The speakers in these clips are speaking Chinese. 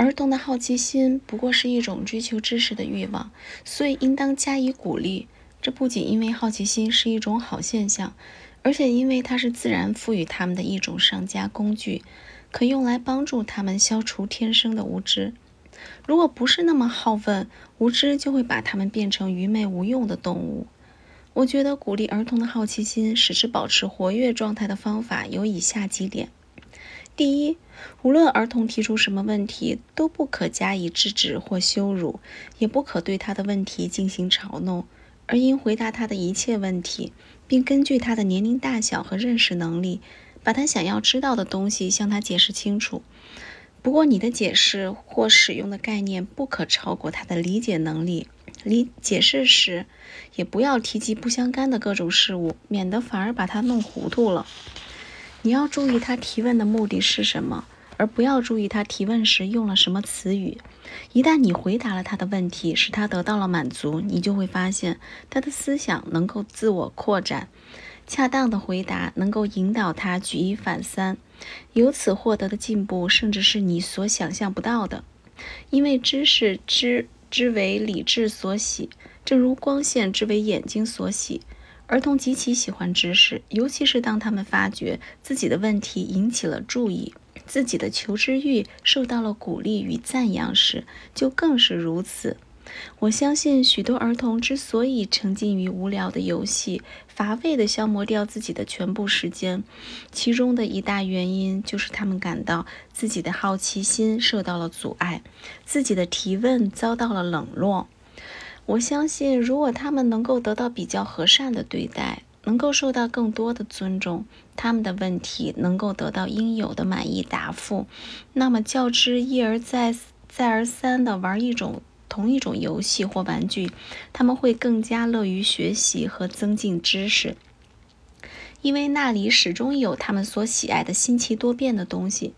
儿童的好奇心不过是一种追求知识的欲望，所以应当加以鼓励。这不仅因为好奇心是一种好现象，而且因为它是自然赋予他们的一种上佳工具，可用来帮助他们消除天生的无知。如果不是那么好问，无知就会把他们变成愚昧无用的动物。我觉得鼓励儿童的好奇心，使之保持活跃状态的方法有以下几点。第一，无论儿童提出什么问题，都不可加以制止或羞辱，也不可对他的问题进行嘲弄，而应回答他的一切问题，并根据他的年龄大小和认识能力，把他想要知道的东西向他解释清楚。不过，你的解释或使用的概念不可超过他的理解能力。理解释时，也不要提及不相干的各种事物，免得反而把他弄糊涂了。你要注意他提问的目的是什么，而不要注意他提问时用了什么词语。一旦你回答了他的问题，使他得到了满足，你就会发现他的思想能够自我扩展。恰当的回答能够引导他举一反三，由此获得的进步甚至是你所想象不到的。因为知识之之为理智所喜，正如光线之为眼睛所喜。儿童极其喜欢知识，尤其是当他们发觉自己的问题引起了注意，自己的求知欲受到了鼓励与赞扬时，就更是如此。我相信许多儿童之所以沉浸于无聊的游戏，乏味地消磨掉自己的全部时间，其中的一大原因就是他们感到自己的好奇心受到了阻碍，自己的提问遭到了冷落。我相信，如果他们能够得到比较和善的对待，能够受到更多的尊重，他们的问题能够得到应有的满意答复，那么较之一而再、再而三的玩一种同一种游戏或玩具，他们会更加乐于学习和增进知识，因为那里始终有他们所喜爱的新奇多变的东西。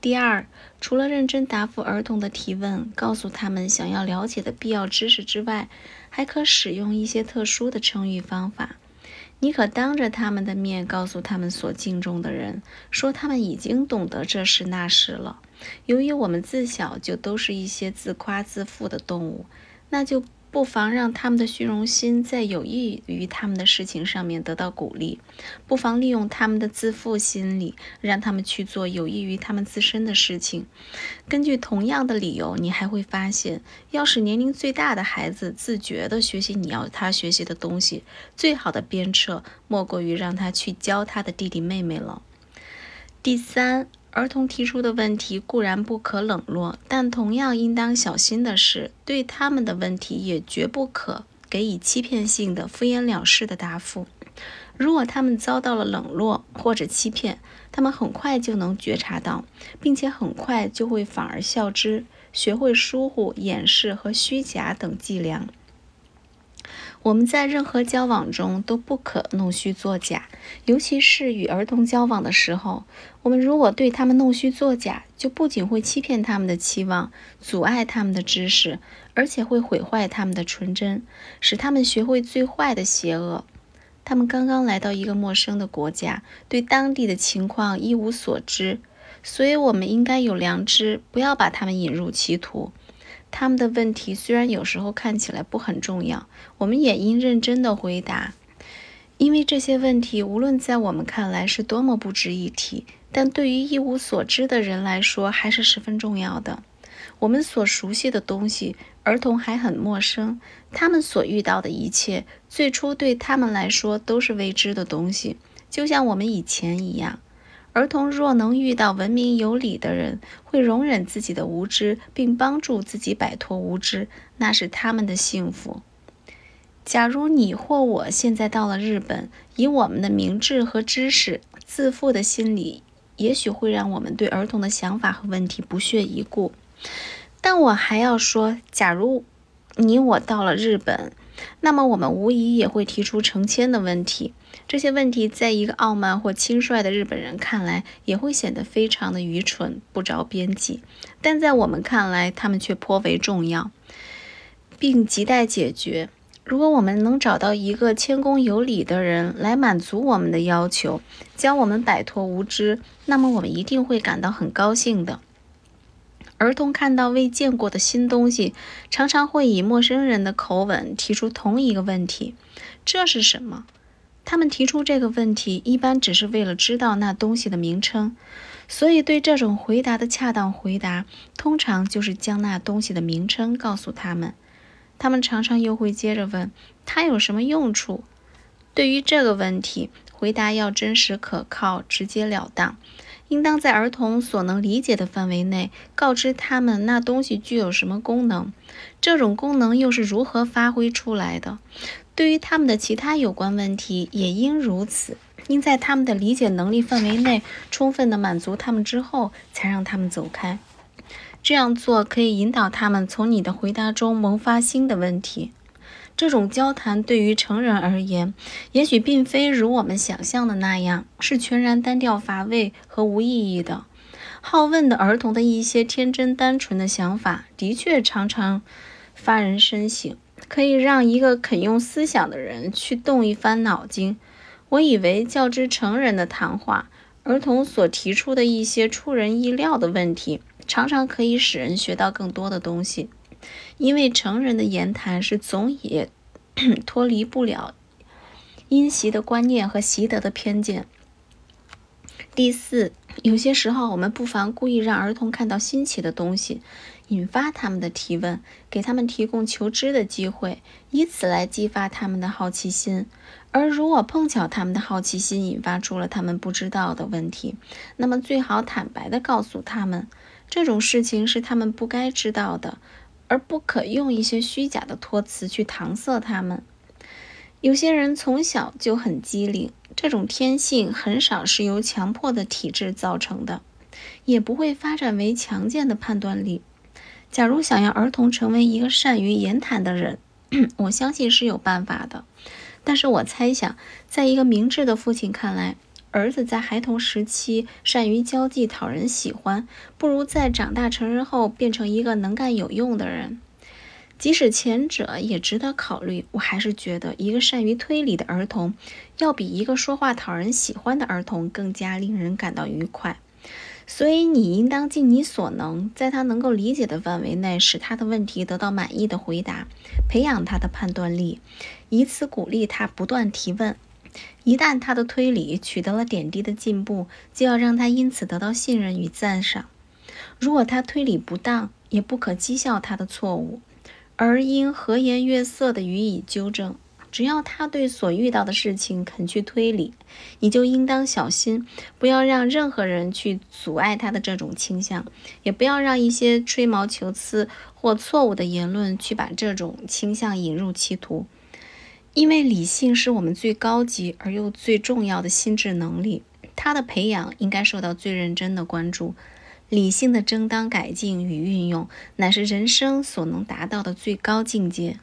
第二。除了认真答复儿童的提问，告诉他们想要了解的必要知识之外，还可使用一些特殊的称誉方法。你可当着他们的面告诉他们所敬重的人，说他们已经懂得这事那事了。由于我们自小就都是一些自夸自负的动物，那就。不妨让他们的虚荣心在有益于他们的事情上面得到鼓励；不妨利用他们的自负心理，让他们去做有益于他们自身的事情。根据同样的理由，你还会发现，要使年龄最大的孩子自觉地学习你要他学习的东西，最好的鞭策莫过于让他去教他的弟弟妹妹了。第三。儿童提出的问题固然不可冷落，但同样应当小心的是，对他们的问题也绝不可给予欺骗性的、敷衍了事的答复。如果他们遭到了冷落或者欺骗，他们很快就能觉察到，并且很快就会反而效之，学会疏忽、掩饰和虚假等伎俩。我们在任何交往中都不可弄虚作假，尤其是与儿童交往的时候。我们如果对他们弄虚作假，就不仅会欺骗他们的期望，阻碍他们的知识，而且会毁坏他们的纯真，使他们学会最坏的邪恶。他们刚刚来到一个陌生的国家，对当地的情况一无所知，所以我们应该有良知，不要把他们引入歧途。他们的问题虽然有时候看起来不很重要，我们也应认真的回答，因为这些问题无论在我们看来是多么不值一提，但对于一无所知的人来说还是十分重要的。我们所熟悉的东西，儿童还很陌生，他们所遇到的一切，最初对他们来说都是未知的东西，就像我们以前一样。儿童若能遇到文明有礼的人，会容忍自己的无知，并帮助自己摆脱无知，那是他们的幸福。假如你或我现在到了日本，以我们的明智和知识，自负的心理，也许会让我们对儿童的想法和问题不屑一顾。但我还要说，假如你我到了日本，那么我们无疑也会提出成千的问题。这些问题在一个傲慢或轻率的日本人看来，也会显得非常的愚蠢、不着边际；但在我们看来，他们却颇为重要，并亟待解决。如果我们能找到一个谦恭有礼的人来满足我们的要求，将我们摆脱无知，那么我们一定会感到很高兴的。儿童看到未见过的新东西，常常会以陌生人的口吻提出同一个问题：“这是什么？”他们提出这个问题，一般只是为了知道那东西的名称。所以，对这种回答的恰当回答，通常就是将那东西的名称告诉他们。他们常常又会接着问：“它有什么用处？”对于这个问题，回答要真实可靠、直截了当。应当在儿童所能理解的范围内告知他们那东西具有什么功能，这种功能又是如何发挥出来的。对于他们的其他有关问题也应如此，应在他们的理解能力范围内充分的满足他们之后，才让他们走开。这样做可以引导他们从你的回答中萌发新的问题。这种交谈对于成人而言，也许并非如我们想象的那样是全然单调乏味和无意义的。好问的儿童的一些天真单纯的想法，的确常常发人深省，可以让一个肯用思想的人去动一番脑筋。我以为，较之成人的谈话，儿童所提出的一些出人意料的问题，常常可以使人学到更多的东西。因为成人的言谈是总也 脱离不了因习的观念和习得的偏见。第四，有些时候我们不妨故意让儿童看到新奇的东西，引发他们的提问，给他们提供求知的机会，以此来激发他们的好奇心。而如果碰巧他们的好奇心引发出了他们不知道的问题，那么最好坦白地告诉他们，这种事情是他们不该知道的。而不可用一些虚假的托词去搪塞他们。有些人从小就很机灵，这种天性很少是由强迫的体质造成的，也不会发展为强健的判断力。假如想要儿童成为一个善于言谈的人，我相信是有办法的。但是我猜想，在一个明智的父亲看来，儿子在孩童时期善于交际、讨人喜欢，不如在长大成人后变成一个能干有用的人。即使前者也值得考虑，我还是觉得一个善于推理的儿童，要比一个说话讨人喜欢的儿童更加令人感到愉快。所以，你应当尽你所能，在他能够理解的范围内，使他的问题得到满意的回答，培养他的判断力，以此鼓励他不断提问。一旦他的推理取得了点滴的进步，就要让他因此得到信任与赞赏。如果他推理不当，也不可讥笑他的错误，而应和颜悦色地予以纠正。只要他对所遇到的事情肯去推理，你就应当小心，不要让任何人去阻碍他的这种倾向，也不要让一些吹毛求疵或错误的言论去把这种倾向引入歧途。因为理性是我们最高级而又最重要的心智能力，它的培养应该受到最认真的关注。理性的正当改进与运用，乃是人生所能达到的最高境界。